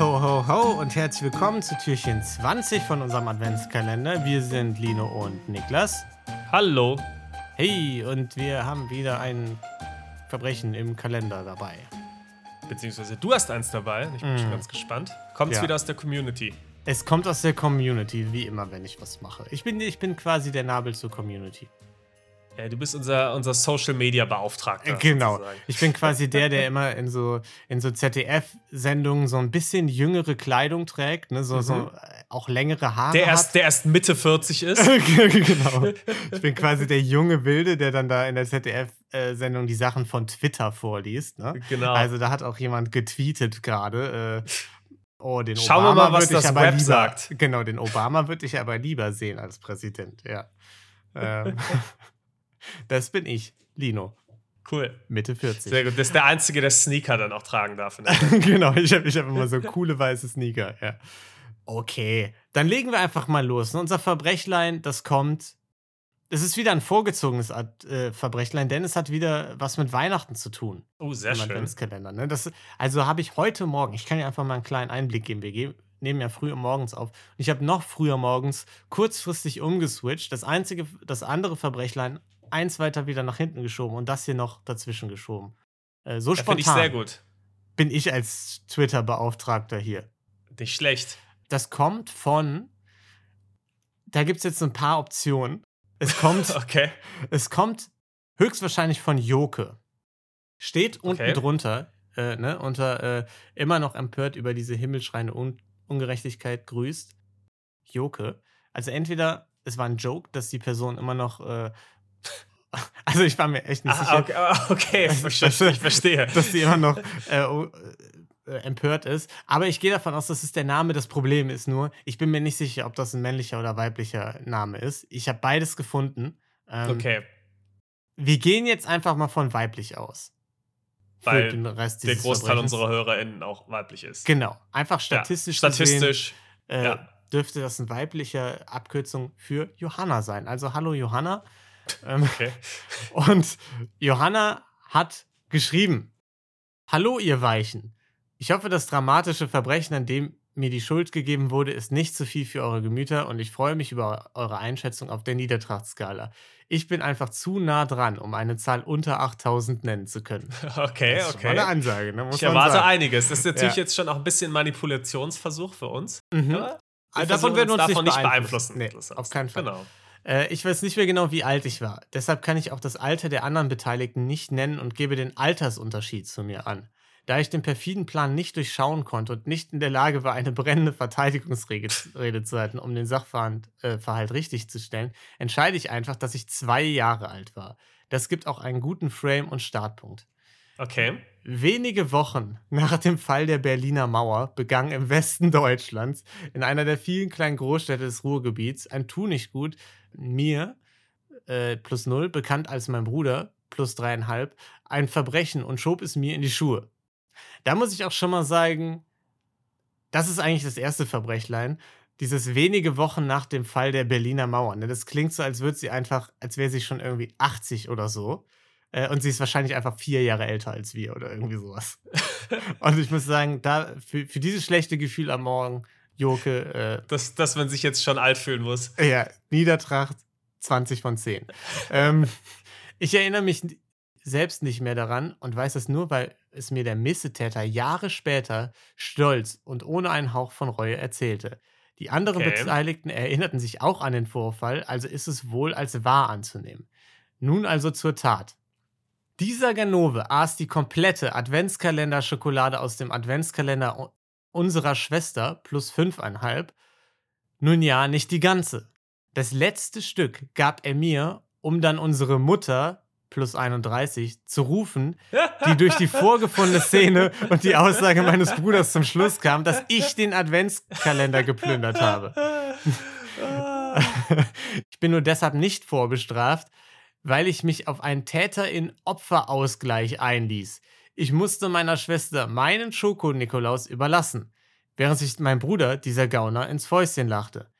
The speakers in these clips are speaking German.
Ho, ho, ho und herzlich willkommen zu Türchen 20 von unserem Adventskalender. Wir sind Lino und Niklas. Hallo. Hey, und wir haben wieder ein Verbrechen im Kalender dabei. Beziehungsweise du hast eins dabei. Ich bin schon ganz gespannt. Kommt es Ja. wieder aus der Community? Es kommt aus der Community, wie immer, wenn ich was mache. Ich bin, ich bin quasi der Nabel zur Community. Ja, du bist unser, unser Social Media Beauftragter. Genau. sozusagen. Ich bin quasi der, der immer in so, in so ZDF-Sendungen so ein bisschen jüngere Kleidung trägt, ne? so, so äh, auch längere Haare. Mhm. Der hat. erst, der erst Mitte 40 ist. genau. Ich bin quasi der junge Wilde, der dann da in der ZDF-Sendung die Sachen von Twitter vorliest. Ne? Genau. Also da hat auch jemand getweetet gerade. Äh, oh, den Schauen wir Obama mal, was das Web lieber, sagt. Genau, den Obama würde ich aber lieber sehen als Präsident. Ja. Ähm, das bin ich, Lino, cool. Mitte 40. Sehr gut. Das ist der Einzige, der Sneaker dann auch tragen darf. genau, ich habe ich hab immer so coole weiße Sneaker. Ja. Okay, dann legen wir einfach mal los. ne? Unser Verbrechlein, das kommt. Es ist wieder ein vorgezogenes Ad- äh, Verbrechlein, denn es hat wieder was mit Weihnachten zu tun. Oh, sehr im schön. Adventskalender. Ne? Das, also habe ich heute Morgen, ich kann dir einfach mal einen kleinen Einblick geben. Wir gehen, nehmen ja früh morgens auf. Und ich habe noch früher morgens kurzfristig umgeswitcht. Das einzige, das andere Verbrechlein eins weiter wieder nach hinten geschoben und das hier noch dazwischen geschoben. Äh, so Finde spontan ich sehr gut. bin ich als Twitter-Beauftragter hier. Nicht schlecht. Das kommt von. Da gibt es jetzt ein paar Optionen. Es kommt, Okay. es kommt höchstwahrscheinlich von Joke. Steht unten Okay. drunter, äh, ne, unter äh, immer noch empört über diese himmelschreiende Un Ungerechtigkeit grüßt. Joke. Also entweder es war ein Joke, dass die Person immer noch. Äh, also ich war mir echt nicht Ah, sicher. okay, ah, okay. Ich, das- ver- ich verstehe. dass sie immer noch äh, oh, äh, empört ist. Aber ich gehe davon aus, dass es der Name. Das Problem ist nur, ich bin mir nicht sicher, ob das ein männlicher oder weiblicher Name ist. Ich habe beides gefunden. Ähm, Okay. Wir gehen jetzt einfach mal von weiblich aus. Weil Der Großteil unserer HörerInnen auch weiblich ist. Genau. Einfach Ja, statistisch. Statistisch. Gesehen, äh, ja. dürfte das eine weibliche Abkürzung für Johanna sein. Also hallo Johanna. Ähm, Okay. Und Johanna hat geschrieben: Hallo, ihr Weichen. Ich hoffe, das dramatische Verbrechen, an dem mir die Schuld gegeben wurde, ist nicht zu viel für eure Gemüter und ich freue mich über eure Einschätzung auf der Niedertrachtskala. Ich bin einfach zu nah dran, um eine Zahl unter 8000 nennen zu können. Okay, Das ist schon mal okay. eine Ansage, ne? Ich erwarte sagen. einiges. Das ist natürlich Ja. jetzt schon auch ein bisschen Manipulationsversuch für uns. Mhm. Wir davon versuchen werden wir uns davon nicht nicht beeinflussen. beeinflussen. Nee, auf keinen Fall. Genau. Äh, ich weiß nicht mehr genau, wie alt ich war. Deshalb kann ich auch das Alter der anderen Beteiligten nicht nennen und gebe den Altersunterschied zu mir an. Da ich den perfiden Plan nicht durchschauen konnte und nicht in der Lage war, eine brennende Verteidigungsrede Rede zu halten, um den Sachverhalt äh, richtig zu stellen, entscheide ich einfach, dass ich zwei Jahre alt war. Das gibt auch einen guten Frame und Startpunkt. Okay. Wenige Wochen nach dem Fall der Berliner Mauer begann im Westen Deutschlands, in einer der vielen kleinen Großstädte des Ruhrgebiets, ein Tunichtgut mir, äh, plus null, bekannt als mein Bruder, plus dreieinhalb, ein Verbrechen und schob es mir in die Schuhe. Da muss ich auch schon mal sagen, das ist eigentlich das erste Verbrechlein. Dieses wenige Wochen nach dem Fall der Berliner Mauer. Ne? Das klingt so, als würde sie einfach, als wäre sie schon irgendwie 80 oder so. Äh, und sie ist wahrscheinlich einfach vier Jahre älter als wir oder irgendwie sowas. und ich muss sagen, da für, für dieses schlechte Gefühl am Morgen, Joke, äh, Dass, dass man sich jetzt schon alt fühlen muss. ja, Niedertracht 20 von 10. ähm, ich erinnere mich selbst nicht mehr daran und weiß es nur, weil es mir der Missetäter Jahre später stolz und ohne einen Hauch von Reue erzählte. Die anderen Okay. Beteiligten erinnerten sich auch an den Vorfall, also ist es wohl als wahr anzunehmen. Nun also zur Tat. Dieser Ganove aß die komplette Adventskalender-Schokolade aus dem Adventskalender unserer Schwester plus fünfeinhalb. Nun ja, nicht die ganze. Das letzte Stück gab er mir, um dann unsere Mutter plus 31 zu rufen, die durch die vorgefundene Szene und die Aussage meines Bruders zum Schluss kam, dass ich den Adventskalender geplündert habe. ich bin nur deshalb nicht vorbestraft, weil ich mich auf einen Täter in Opferausgleich einließ. Ich musste meiner Schwester meinen Schoko-Nikolaus überlassen, während sich mein Bruder, dieser Gauner, ins Fäustchen lachte.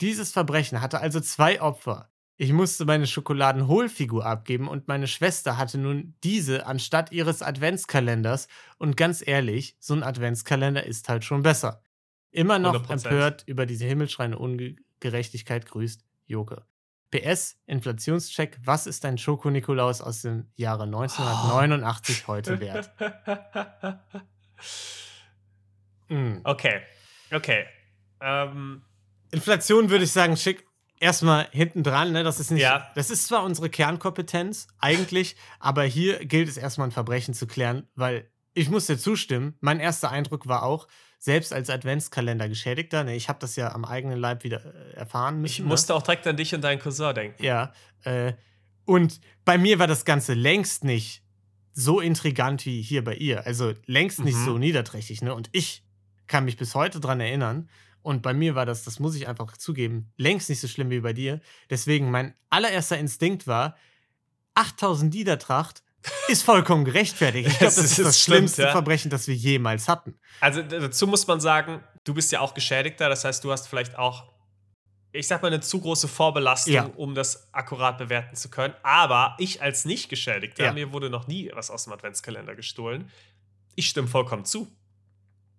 Dieses Verbrechen hatte also zwei Opfer. Ich musste meine Schokoladenhohlfigur abgeben und meine Schwester hatte nun diese anstatt ihres Adventskalenders. Und ganz ehrlich, so ein Adventskalender ist halt schon besser. Immer noch 100%. empört über diese himmelschreiende Ungerechtigkeit grüßt Joke. PS, Inflationscheck, was ist ein Schoko-Nikolaus aus dem Jahre 1989 heute wert? Mm. Okay. Okay. Ähm, Inflation würde ich sagen, schick erstmal hinten dran, ne? Das ist nicht. Ja. Das ist zwar unsere Kernkompetenz, eigentlich, aber hier gilt es erstmal ein Verbrechen zu klären, weil ich muss dir zustimmen, mein erster Eindruck war auch, selbst als Adventskalender-Geschädigter, ne, ich habe das ja am eigenen Leib wieder äh, erfahren müssen. ich ne? musste auch direkt an dich und deinen Cousin denken. Ja. Äh, und bei mir war das Ganze längst nicht so intrigant wie hier bei ihr. Also längst nicht Mhm. so niederträchtig, ne? Und ich kann mich bis heute dran erinnern. Und bei mir war das, das muss ich einfach zugeben, längst nicht so schlimm wie bei dir. Deswegen mein allererster Instinkt war, 8000 Niedertracht ist vollkommen gerechtfertigt. Ich glaube, das ist ist das schlimm, schlimmste ja. Verbrechen, das wir jemals hatten. Also dazu muss man sagen, du bist ja auch Geschädigter, das heißt, du hast vielleicht auch, ich sag mal, eine zu große Vorbelastung, Ja. um das akkurat bewerten zu können. Aber ich als Nicht-Geschädigter, Ja. mir wurde noch nie was aus dem Adventskalender gestohlen. Ich stimme vollkommen zu.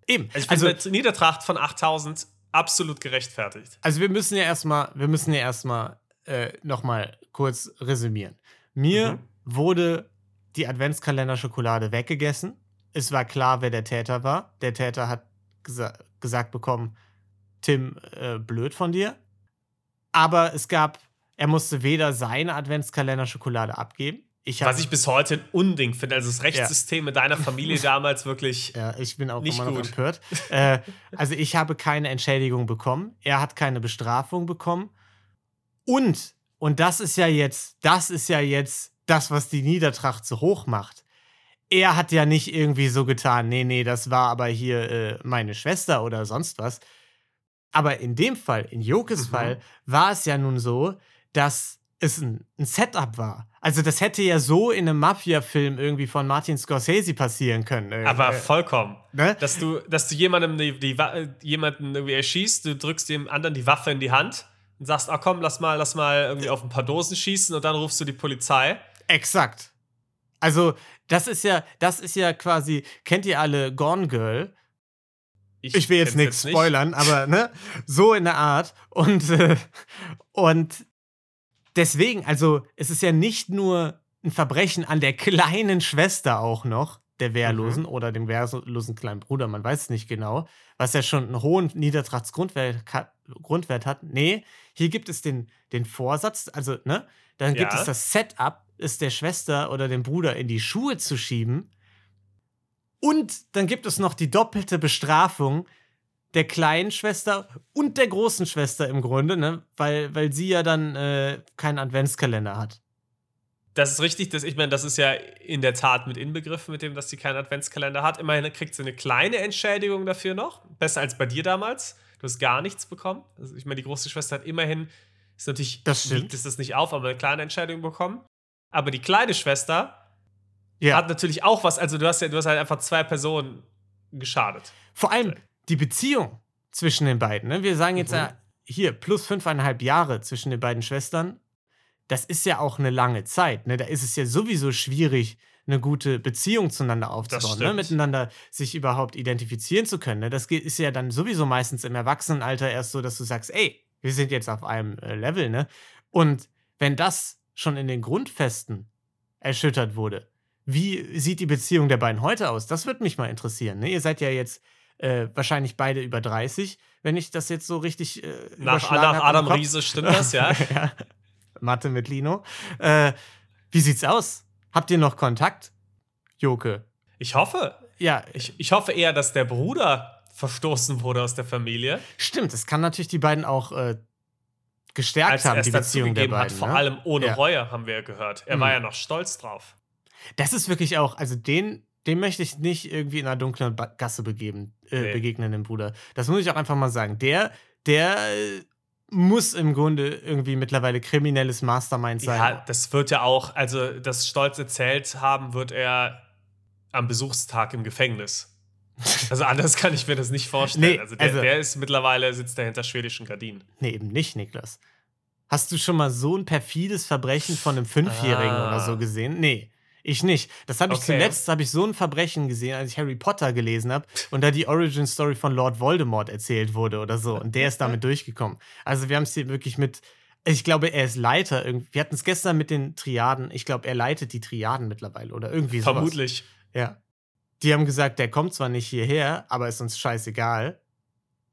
Eben. Also, ich bin mit Niedertracht von 8000 absolut gerechtfertigt. Also wir müssen ja erstmal, wir müssen ja erstmal äh, nochmal kurz resümieren. Mir Mhm. wurde die Adventskalender-Schokolade weggegessen. Es war klar, wer der Täter war. Der Täter hat gesa gesagt bekommen, Tim, äh, blöd von dir. Aber es gab, er musste weder seine Adventskalender-Schokolade abgeben. Ich Was ich bis heute ein Unding finde. Also das Rechtssystem in deiner Familie damals wirklich. Ja, ich bin auch Nicht immer noch gut. empört. äh, also ich habe keine Entschädigung bekommen. Er hat keine Bestrafung bekommen. Und, und das ist ja jetzt, das ist ja jetzt das, was die Niedertracht so hoch macht. Er hat ja nicht irgendwie so getan, nee, nee, das war aber hier äh, meine Schwester oder sonst was. Aber in dem Fall, in Jokes Mhm. Fall, war es ja nun so, dass es ein, ein Setup war. Also das hätte ja so in einem Mafia-Film irgendwie von Martin Scorsese passieren können. Äh, Aber vollkommen. ne? Dass du, dass du jemandem die, die, jemanden irgendwie erschießt, du drückst dem anderen die Waffe in die Hand und sagst, ah komm, lass mal, lass mal irgendwie auf ein paar Dosen schießen und dann rufst du die Polizei. Exakt. Also, das ist ja, das ist ja quasi, kennt ihr alle Gone Girl? Ich will jetzt nichts nicht. spoilern, aber ne, so in der Art. Und, äh, und deswegen, also, es ist ja nicht nur ein Verbrechen an der kleinen Schwester auch noch, der Wehrlosen Mhm. oder dem wehrlosen kleinen Bruder, man weiß es nicht genau, was ja schon einen hohen Niedertrachtsgrundwert ka- Grundwert hat. Nee, hier gibt es den, den Vorsatz, also, ne, dann gibt Ja. es das Setup, es der Schwester oder dem Bruder in die Schuhe zu schieben. Und dann gibt es noch die doppelte Bestrafung der kleinen Schwester und der großen Schwester im Grunde, ne? weil, weil sie ja dann äh, keinen Adventskalender hat. Das ist richtig, das, ich meine, das ist ja in der Tat mit inbegriffen, mit dem, dass sie keinen Adventskalender hat. Immerhin kriegt sie eine kleine Entschädigung dafür noch. Besser als bei dir damals. Du hast gar nichts bekommen. Also, ich meine, die große Schwester hat immerhin, ist natürlich, Das stimmt. wiegt es das nicht auf, aber eine kleine Entschädigung bekommen. Aber die kleine Schwester Ja. hat natürlich auch was. Also, du hast ja, du hast halt einfach zwei Personen geschadet. Vor allem die Beziehung zwischen den beiden. Ne? Wir sagen jetzt Mhm. ja hier plus fünfeinhalb Jahre zwischen den beiden Schwestern. Das ist ja auch eine lange Zeit. Ne? Da ist es ja sowieso schwierig, eine gute Beziehung zueinander aufzubauen, ne? miteinander sich überhaupt identifizieren zu können. Ne? Das geht- ist ja dann sowieso meistens im Erwachsenenalter erst so, dass du sagst, ey, wir sind jetzt auf einem äh, Level. Ne? Und wenn das schon in den Grundfesten erschüttert wurde, wie sieht die Beziehung der beiden heute aus? Das würde mich mal interessieren. Ne? Ihr seid ja jetzt äh, wahrscheinlich beide über 30, wenn ich das jetzt so richtig äh, Nach, nach Adam. Riese stimmt das, ja. ja. Mathe mit Lino. Äh, wie sieht's aus? Habt ihr noch Kontakt? Joke. Ich hoffe. Ja, Ich, ich hoffe eher, dass der Bruder verstoßen wurde aus der Familie, stimmt. Es kann natürlich die beiden auch äh, gestärkt als haben, die Beziehung der gegeben hat. beiden. Vor ne? allem ohne Ja. Reue, haben wir ja gehört. Er Mhm. war ja noch stolz drauf. Das ist wirklich auch, also den, den möchte ich nicht irgendwie in einer dunklen Gasse begeben, äh, Nee. begegnen, dem Bruder. Das muss ich auch einfach mal sagen. Der, der äh, muss im Grunde irgendwie mittlerweile kriminelles Mastermind sein. Ja, das wird ja auch, also das stolz erzählt haben, wird er am Besuchstag im Gefängnis. Also anders kann ich mir das nicht vorstellen. Nee, also, der, also- der ist mittlerweile, sitzt er hinter schwedischen Gardinen. Nee, eben nicht, Niklas. Hast du schon mal so ein perfides Verbrechen von einem Fünfjährigen Ah. oder so gesehen? Nee. Ich nicht. Das habe ich Okay. zuletzt, habe ich so ein Verbrechen gesehen, als ich Harry Potter gelesen habe und da die Origin Story von Lord Voldemort erzählt wurde oder so. Und der ist damit durchgekommen. Also wir haben es hier wirklich mit, ich glaube, er ist Leiter. irgendwie- Wir hatten es gestern mit den Triaden. Ich glaube, er leitet die Triaden mittlerweile oder irgendwie sowas. Vermutlich. Ja. Die haben gesagt, der kommt zwar nicht hierher, aber ist uns scheißegal.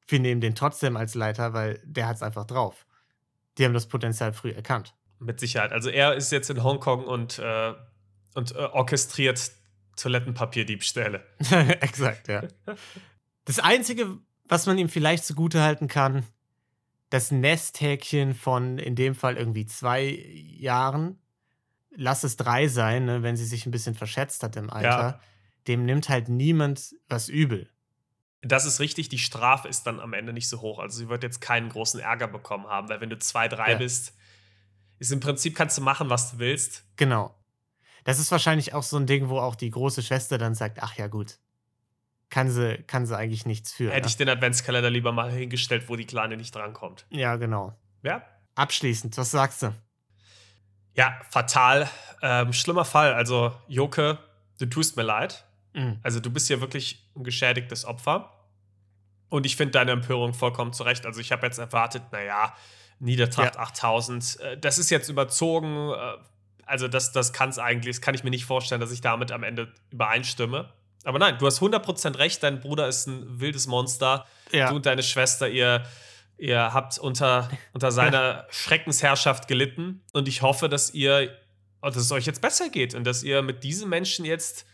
Wir nehmen den trotzdem als Leiter, weil der hat es einfach drauf. Die haben das Potenzial früh erkannt. Mit Sicherheit. Also er ist jetzt in Hongkong und, äh, und äh, orchestriert Toilettenpapierdiebstähle. Exakt, ja. Das Einzige, was man ihm vielleicht zugutehalten kann, das Nesthäkchen von in dem Fall irgendwie zwei Jahren, lass es drei sein, ne, wenn sie sich ein bisschen verschätzt hat im Alter, Ja. dem nimmt halt niemand was übel. Das ist richtig, die Strafe ist dann am Ende nicht so hoch. Also sie wird jetzt keinen großen Ärger bekommen haben, weil wenn du zwei, drei Ja. bist, ist im Prinzip kannst du machen, was du willst. Genau. Das ist wahrscheinlich auch so ein Ding, wo auch die große Schwester dann sagt, ach ja gut, kann sie, kann sie eigentlich nichts für. Hätte ne? ich den Adventskalender lieber mal hingestellt, wo die Kleine nicht drankommt. Ja, genau. Ja? Abschließend, was sagst du? Ja, fatal. Ähm, schlimmer Fall. Also, Joke, du tust mir leid. Mhm. Also, du bist ja wirklich ein geschädigtes Opfer. Und ich finde deine Empörung vollkommen zurecht. Also, ich habe jetzt erwartet, naja, Niedertracht Ja. 8000, äh, das ist jetzt überzogen. Äh, also, das, das kann es eigentlich, das kann ich mir nicht vorstellen, dass ich damit am Ende übereinstimme. Aber nein, du hast 100% recht, dein Bruder ist ein wildes Monster. Ja. Du und deine Schwester, ihr, ihr habt unter, unter seiner Schreckensherrschaft gelitten. Und ich hoffe, dass ihr, dass es euch jetzt besser geht und dass ihr mit diesen Menschen jetzt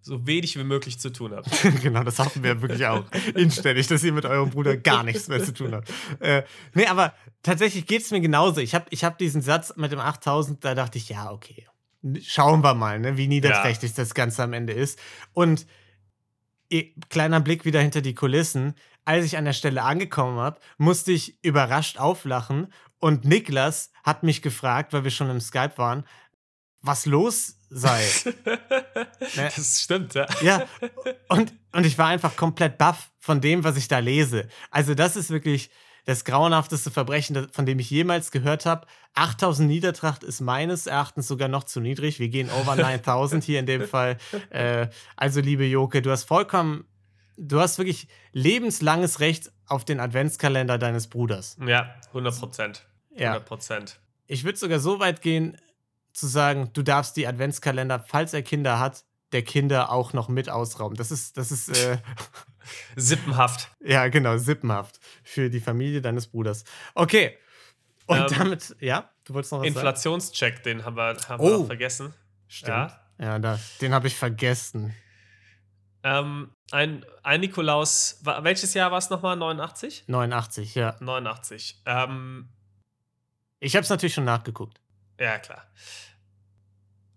so wenig wie möglich zu tun habt. genau, das hoffen wir wirklich auch inständig, dass ihr mit eurem Bruder gar nichts mehr zu tun habt. Äh, nee, aber tatsächlich geht es mir genauso. Ich habe ich hab diesen Satz mit dem 8000, da dachte ich, ja, okay. Schauen wir mal, ne, wie niederträchtig das Ganze am Ende ist. Und eh, kleiner Blick wieder hinter die Kulissen. Als ich an der Stelle angekommen habe, musste ich überrascht auflachen. Und Niklas hat mich gefragt, weil wir schon im Skype waren, was los sei. Ne? Das stimmt, ja. Ja, und, und ich war einfach komplett baff von dem, was ich da lese. Also, das ist wirklich das grauenhafteste Verbrechen, von dem ich jemals gehört habe. 8000 Niedertracht ist meines Erachtens sogar noch zu niedrig. Wir gehen over 9000 hier in dem Fall. Äh, also, liebe Joke, du hast vollkommen, du hast wirklich lebenslanges Recht auf den Adventskalender deines Bruders. Ja, 100 Prozent. Ja. 100 Prozent. Ich würde sogar so weit gehen, zu sagen, du darfst die Adventskalender, falls er Kinder hat, der Kinder auch noch mit ausrauben. Das ist, das ist, äh, Sippenhaft. ja, genau, sippenhaft für die Familie deines Bruders. Okay. Und Ähm, damit, ja, du wolltest noch was sagen? Inflationscheck, den haben wir, haben Oh. wir vergessen. Stimmt. Ja. Ja, da, den habe ich vergessen. Ähm, ein, ein Nikolaus, welches Jahr war es nochmal? 89? 89, ja. 89. Ähm, Ich habe es natürlich schon nachgeguckt. Ja, klar.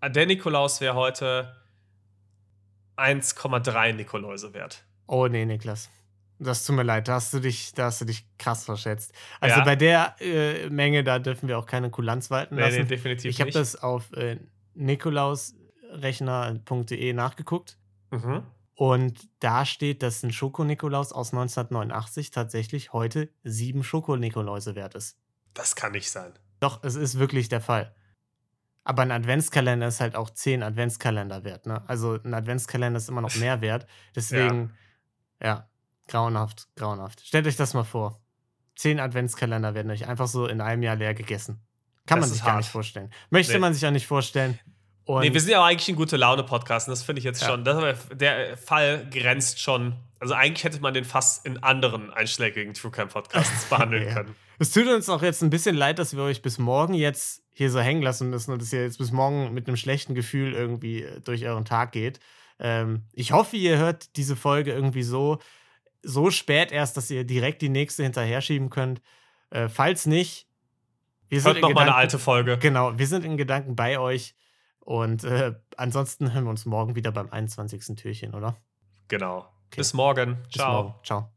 Äh, Der Nikolaus wäre heute 1,3 Nikoläuse wert. Oh nee, Niklas. Das tut mir leid, da hast du dich, da hast du dich krass verschätzt. Also Ja. bei der äh, Menge, da dürfen wir auch keine Kulanz walten Nee, lassen. nee, definitiv ich habe das auf äh, nikolausrechner.de nachgeguckt. Mhm. Und da steht, dass ein Schoko-Nikolaus aus 1989 tatsächlich heute sieben Schoko-Nikoläuse wert ist. Das kann nicht sein. Doch, es ist wirklich der Fall. Aber ein Adventskalender ist halt auch zehn Adventskalender wert. Ne? Also ein Adventskalender ist immer noch mehr wert. Deswegen, ja. grauenhaft, grauenhaft. Stellt euch das mal vor. Zehn Adventskalender werden euch einfach so in einem Jahr leer gegessen. Kann Das man sich gar nicht vorstellen. Möchte Nee. man sich auch nicht vorstellen. Und nee, wir sind ja auch eigentlich ein gute Laune-Podcast. und Das finde ich jetzt Ja. schon. Das, der Fall grenzt schon. Also eigentlich hätte man den fast in anderen einschlägigen True Crime Podcasts behandeln Ja. können. Es tut uns auch jetzt ein bisschen leid, dass wir euch bis morgen jetzt hier so hängen lassen müssen und dass ihr jetzt bis morgen mit einem schlechten Gefühl irgendwie äh, durch euren Tag geht. Ähm, ich hoffe, ihr hört diese Folge irgendwie so, so spät erst, dass ihr direkt die nächste hinterher schieben könnt. Äh, falls nicht, wir sind Hört noch mal eine Gedanken- alte Folge. Genau, wir sind in Gedanken bei euch. Und äh, ansonsten hören wir uns morgen wieder beim 21. Türchen, oder? Genau. Bis morgen. Bis Ciao. morgen. Ciao.